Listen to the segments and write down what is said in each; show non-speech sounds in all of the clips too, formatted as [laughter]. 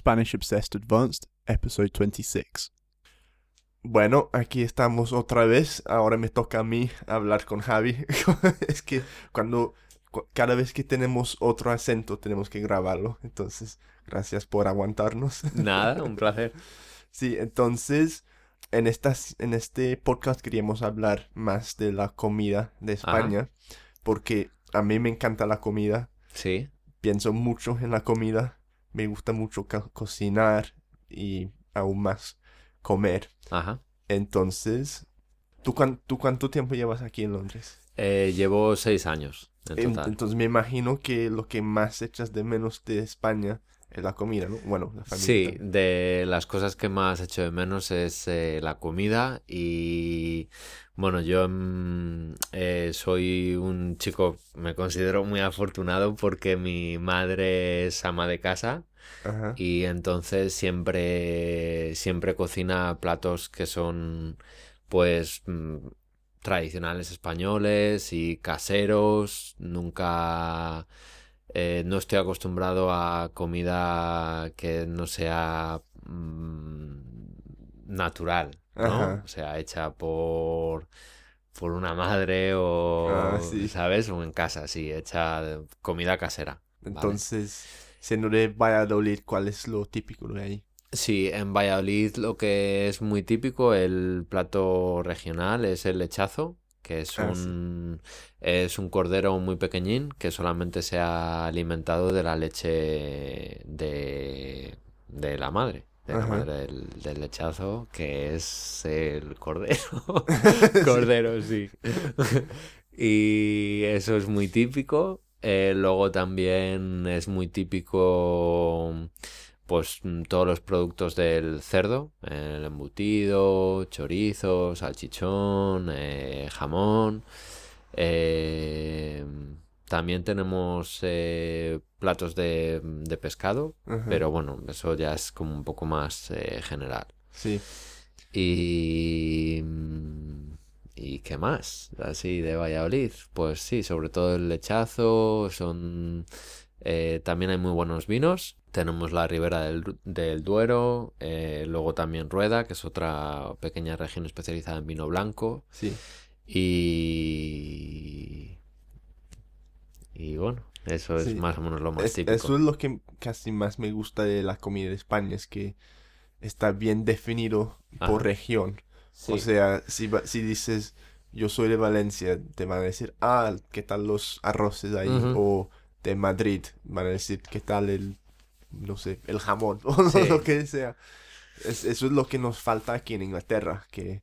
Spanish Obsessed Advanced, episode 26. Bueno, aquí estamos otra vez. Ahora me toca a mí hablar con Javi. [laughs] es que cuando cada vez que tenemos otro acento tenemos que grabarlo. Entonces, gracias por aguantarnos. [laughs] Nada, un placer. sí, entonces en, estas, en este podcast queríamos hablar más de la comida de España. Porque a mí me encanta la comida. Sí. Pienso mucho en la comida. Me gusta mucho cocinar y aún más comer. Ajá. Entonces, ¿tú, ¿tú cuánto tiempo llevas aquí en Londres? Eh, llevo seis años. En total. Entonces me imagino que lo que más echas de menos de España es la comida, ¿no? Bueno, la familia. Sí, de las cosas que más echo de menos es eh, la comida y bueno, yo mm, eh, soy un chico, me considero muy afortunado porque mi madre es ama de casa y entonces siempre, siempre cocina platos que son pues mm, tradicionales españoles y caseros. Nunca, eh, no estoy acostumbrado a comida que no sea mm, natural, ¿no? O sea, hecha por por una madre o, ah, ¿sabes? O en casa, sí, hecha comida casera. Entonces, siendo de Valladolid, ¿cuál es lo típico de ahí? Sí, en Valladolid lo que es muy típico, el plato regional es el lechazo, que es ah, un es un cordero muy pequeñín que solamente se ha alimentado de la leche de, de la madre de la madre del, lechazo, que es el cordero. [laughs] cordero, sí. [laughs] y eso es muy típico. Eh, luego también es muy típico pues todos los productos del cerdo, el embutido, chorizo, salchichón, eh, jamón. Eh, también tenemos eh, platos de, pescado, pero bueno, eso ya es como un poco más general. Sí. Y... ¿Y qué más? Así de Valladolid. Pues sí, sobre todo el lechazo, son... también hay muy buenos vinos, tenemos la ribera del, Duero, eh, luego también Rueda, que es otra pequeña región especializada en vino blanco. Sí. Y. Y bueno, eso es más o menos lo más típico. Eso es lo que casi más me gusta de la comida de España, es que está bien definido por región. O sea, si, si dices yo soy de Valencia, te van a decir, ah, ¿qué tal los arroces ahí? O de Madrid, van a decir, ¿qué tal el no sé, el jamón [laughs] o lo que sea. eso es lo que nos falta aquí en Inglaterra, que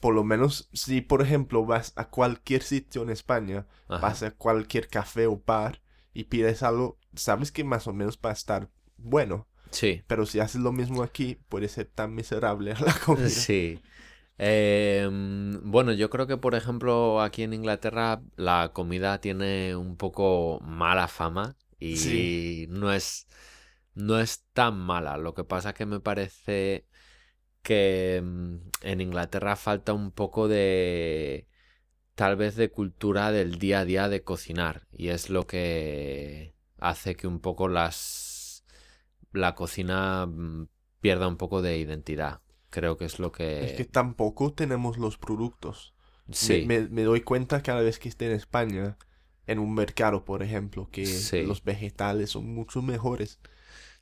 por lo menos si por ejemplo vas a cualquier sitio en España, vas a cualquier café o bar y pides algo, sabes que más o menos va a estar bueno. Sí. Pero si haces lo mismo aquí, puede ser tan miserable [laughs] la comida. Sí. Em, bueno, yo creo que por ejemplo aquí en Inglaterra la comida tiene un poco mala fama y no es no es tan mala. Lo que pasa que me parece que mm, en Inglaterra falta un poco de tal vez de cultura del día a día de cocinar y es lo que hace que un poco las la cocina mm, pierda un poco de identidad. Creo que es lo que es que tampoco tenemos los productos. Sí. Me, doy cuenta cada vez que esté en España en un mercado, por ejemplo, que los vegetales son mucho mejores.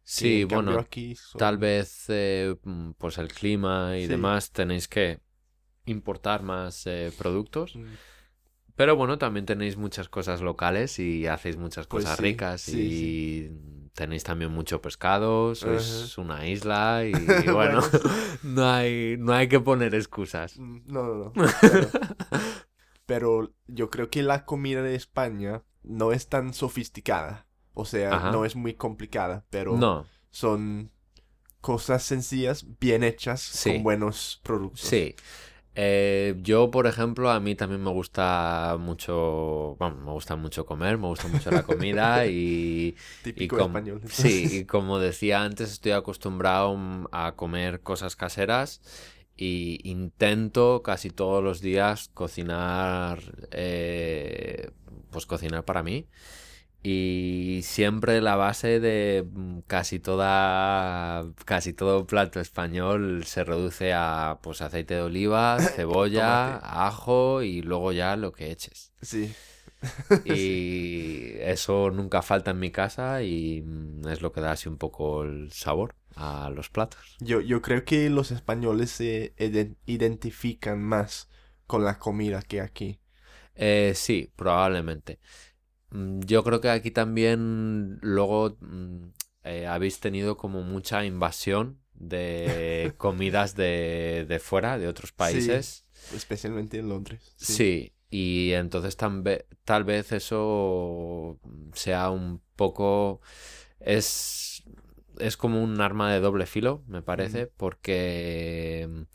Sí, bueno, tal vez eh, mm, pues el clima y demás tenéis que importar más eh, productos. Mm. Pero bueno, también tenéis muchas cosas locales y hacéis muchas pues cosas ricas y tenéis también mucho pescado, es una isla y, [laughs] bueno, [laughs] no, hay, no hay que poner excusas. Mm, no, no, no. [laughs] pero yo creo que la comida de España no es tan sofisticada. O sea, no es muy complicada, pero son cosas sencillas, bien hechas, con buenos productos. Sí. Eh, yo, por ejemplo, a mí también me gusta mucho, bueno, me gusta mucho comer, me gusta mucho la comida [laughs] y... Típico español. Sí, [laughs] y como decía antes, estoy acostumbrado a comer cosas caseras y intento casi todos los días cocinar, eh, pues cocinar para mí. Y siempre la base de mm, casi toda casi todo plato español se reduce a pues aceite de oliva, [coughs] cebolla, ajo y luego ya lo que eches. Sí. [laughs] Y eso nunca falta en mi casa y mm, es lo que da así un poco el sabor a los platos. Yo, yo creo que los españoles se identifican más con la comida que aquí. Eh, sí, probablemente. Mm, yo creo que aquí también luego mm, eh, habéis tenido como mucha invasión de [laughs] comidas de, de fuera, de otros países. especialmente en Londres. Sí, y entonces tal vez eso sea un poco... Es, es como un arma de doble filo, me parece, porque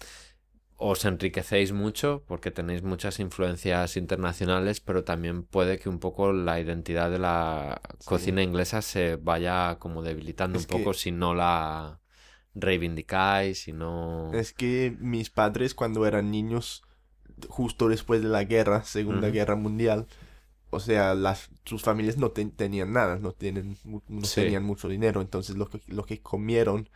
os enriquecéis mucho porque tenéis muchas influencias internacionales, pero también puede que un poco la identidad de la cocina inglesa se vaya como debilitando un poco si no la reivindicáis, si no... Es que mis padres cuando eran niños, justo después de la guerra, Segunda Guerra Mundial, o sea, las, sus familias no tenían nada, no, tienen, no tenían mucho dinero, entonces lo que, lo que comieron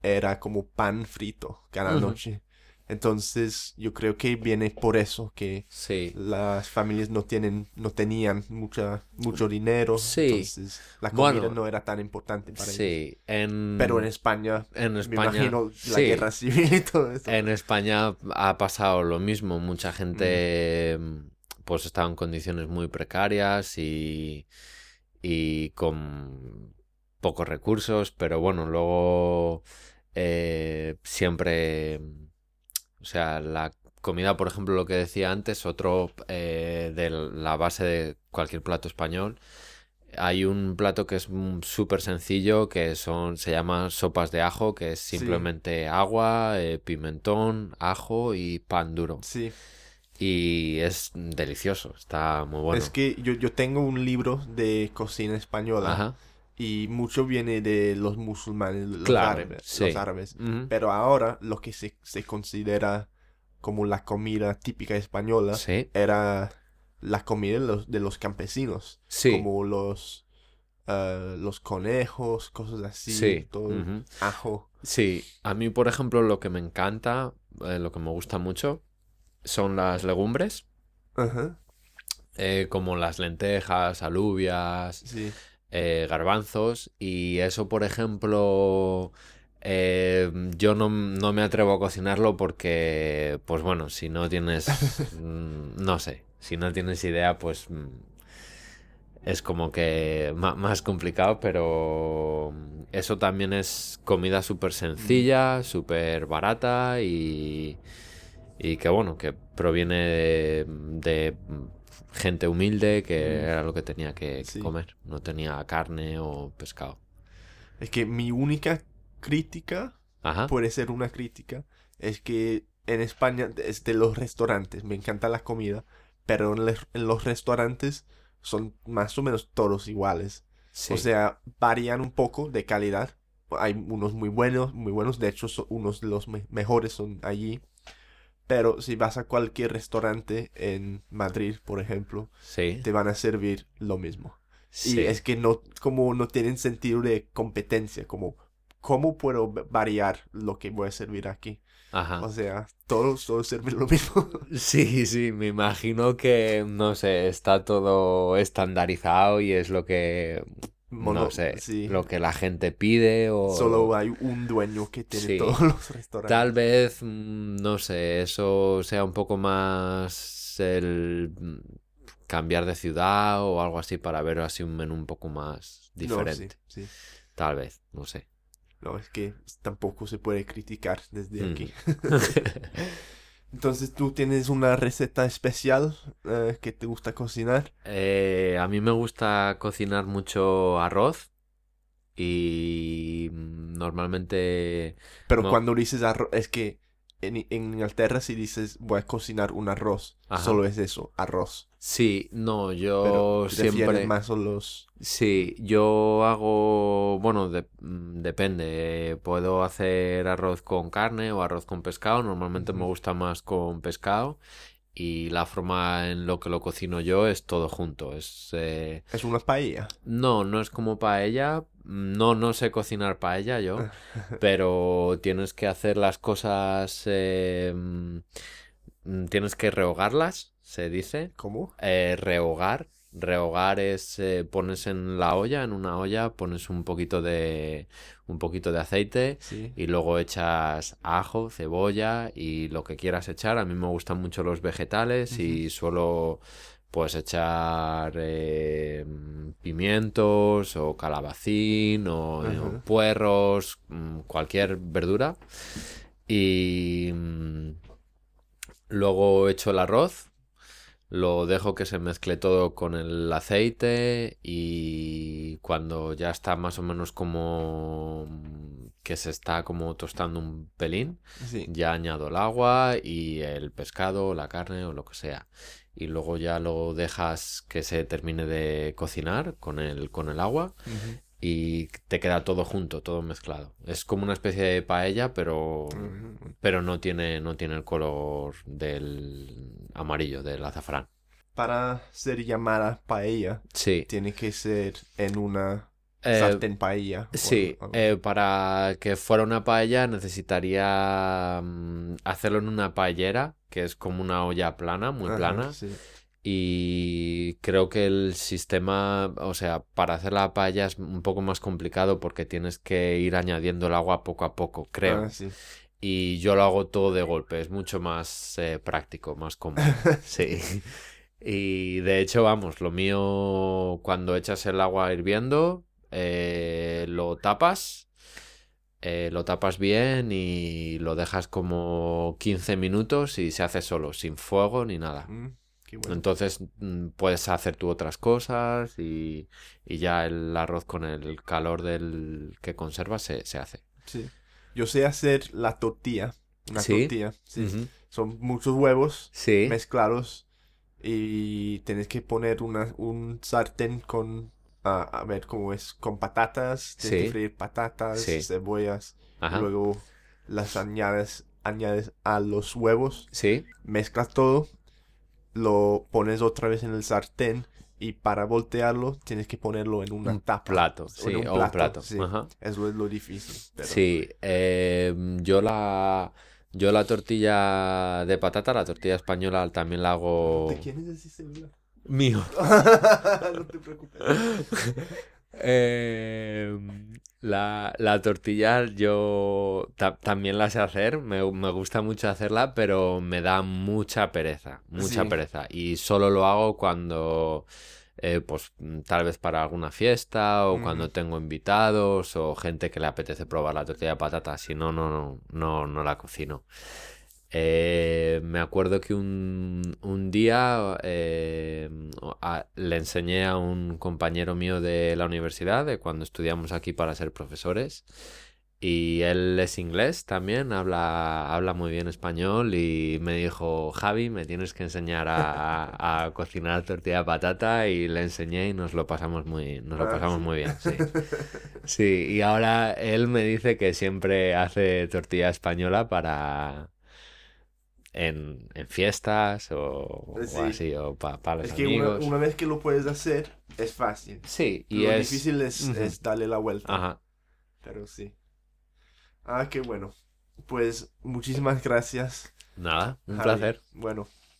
era como pan frito cada noche. Entonces, yo creo que viene por eso que las familias no tienen, no tenían mucha, mucho dinero. Entonces, la comida no era tan importante para ellos. Pero en España, en España, me imagino la guerra civil y todo eso. En España ha pasado lo mismo. Mucha gente, pues, estaba en condiciones muy precarias y, y con pocos recursos, pero bueno, luego eh, siempre o sea, la comida, por ejemplo, lo que decía antes, otro eh, de la base de cualquier plato español. Hay un plato que es súper sencillo, que son, se llama sopas de ajo, que es simplemente agua, eh, pimentón, ajo y pan duro. Sí. Y es delicioso, está muy bueno. Es que yo, yo tengo un libro de cocina española. Ajá y mucho viene de los musulmanes, los árabes. Los árabes. Pero ahora lo que se, se, considera como la comida típica española era la comida de los, de los campesinos. Como los, uh, los conejos, cosas así, todo ajo. Sí, a mí por ejemplo lo que me encanta, eh, lo que me gusta mucho, son las legumbres. Eh, como las lentejas, alubias. Sí. Eh, garbanzos y eso, por ejemplo, eh, yo no, me atrevo a cocinarlo porque, pues bueno, si no tienes, [laughs] mm, no sé, si no tienes idea, pues mm, es como que más complicado, pero eso también es comida súper sencilla, súper barata y, y que bueno, que proviene de gente humilde que mm. era lo que tenía que, comer. No tenía carne o pescado. Es que mi única crítica, puede ser una crítica, es que en España es de los restaurantes. Me encanta la comida, pero en, los restaurantes son más o menos todos iguales. O sea, varían un poco de calidad. Hay unos muy buenos, muy buenos. De hecho, unos de los mejores son allí. Pero si vas a cualquier restaurante en Madrid, por ejemplo, te van a servir lo mismo. Y es que no, como no tienen sentido de competencia, como cómo puedo variar lo que voy a servir aquí. O sea, todos, todos sirven lo mismo. [laughs] Sí, sí, me imagino que, no sé, está todo estandarizado y es lo que no sé, lo que la gente pide o... Solo hay un dueño que tiene todos los restaurantes. Tal vez, mm, no sé, eso sea un poco más el mm, cambiar de ciudad o algo así para ver así un menú un poco más diferente. Tal vez, no sé. No, es que tampoco se puede criticar desde mm. aquí. [laughs] [laughs] Entonces, ¿tú tienes una receta especial eh, que te gusta cocinar? Eh, a mí me gusta cocinar mucho arroz y normalmente... Pero cuando dices arroz, es que en, Inglaterra si dices voy a cocinar un arroz, solo es eso, arroz. Sí, no, yo siempre... más son los... Sí, yo hago, bueno, mm, depende, puedo hacer arroz con carne o arroz con pescado, normalmente me gusta más con pescado y la forma en lo que lo cocino yo es todo junto. Es, eh, ¿Es una paella? No, no es como paella. No, no sé cocinar paella yo. [laughs] pero tienes que hacer las cosas. Eh, mm, tienes que rehogarlas, se dice. ¿Cómo? Eh, rehogar. Rehogar es eh, pones en la olla, en una olla, pones un poquito de un poquito de aceite y luego echas ajo, cebolla y lo que quieras echar. A mí me gustan mucho los vegetales y suelo pues echar eh, pimientos o calabacín o, puerros, mm, cualquier verdura. Y mm, luego echo el arroz lo dejo que se mezcle todo con el aceite y cuando ya está más o menos como que se está como tostando un pelín, ya añado el agua y el pescado, la carne o lo que sea. Y luego ya lo dejas que se termine de cocinar con el, con el agua y te queda todo junto, todo mezclado. Es como una especie de paella, pero, pero no, tiene, no tiene el color del amarillo, del azafrán. Para ser llamada paella, sí. tiene que ser en una eh, sartén paella. Sí, eh, para que fuera una paella necesitaría mm, hacerlo en una paellera, que es como una olla plana, muy plana. Sí y creo que el sistema, o sea, para hacer la paella es un poco más complicado porque tienes que ir añadiendo el agua poco a poco, creo. Ah, y yo lo hago todo de golpe, es mucho más eh, práctico, más cómodo. [laughs] sí. Y de hecho, vamos, lo mío, cuando echas el agua hirviendo, eh, lo tapas, eh, lo tapas bien y lo dejas como 15 minutos y se hace solo, sin fuego ni nada. Mm. Entonces mm, puedes hacer tú otras cosas y, ya el arroz con el calor del que conservas se, hace. Sí. Yo sé hacer la tortilla. Una tortilla. Sí. Son muchos huevos mezclados y tienes que poner una, un sartén con, a ver cómo es, con patatas. Tienes que freír patatas, cebollas. Luego las añades, añades a los huevos. Sí. Mezclas todo lo pones otra vez en el sartén y para voltearlo tienes que ponerlo en un tapa. plato, sí, un plato, un plato. Sí. Eso es lo difícil. Sí, em, yo la yo la tortilla de patata, la tortilla española también la hago. ¿De quién es ese Mío. [laughs] no te preocupes. eh, la, la tortilla yo también la sé hacer, me, gusta mucho hacerla, pero me da mucha pereza, mucha pereza. Y solo lo hago cuando, eh, pues tal vez para alguna fiesta o cuando tengo invitados o gente que le apetece probar la tortilla de patata, si no, no, no, no, no la cocino. Eh, me acuerdo que un, un día eh, le enseñé a un compañero mío de la universidad, de cuando estudiamos aquí para ser profesores, y él es inglés también, habla, habla muy bien español y me dijo, Javi, me tienes que enseñar a, a, cocinar tortilla de patata y le enseñé y nos lo pasamos muy, nos lo ah, pasamos muy bien. Sí. [laughs] sí, y ahora él me dice que siempre hace tortilla española para en, en fiestas o, así, o para los es que Una, vez que lo puedes hacer, es fácil. Sí, y lo difícil es, es, darle la vuelta. Ajá. Pero sí. Ah, qué bueno. Pues muchísimas gracias. Nada, un placer. Bueno,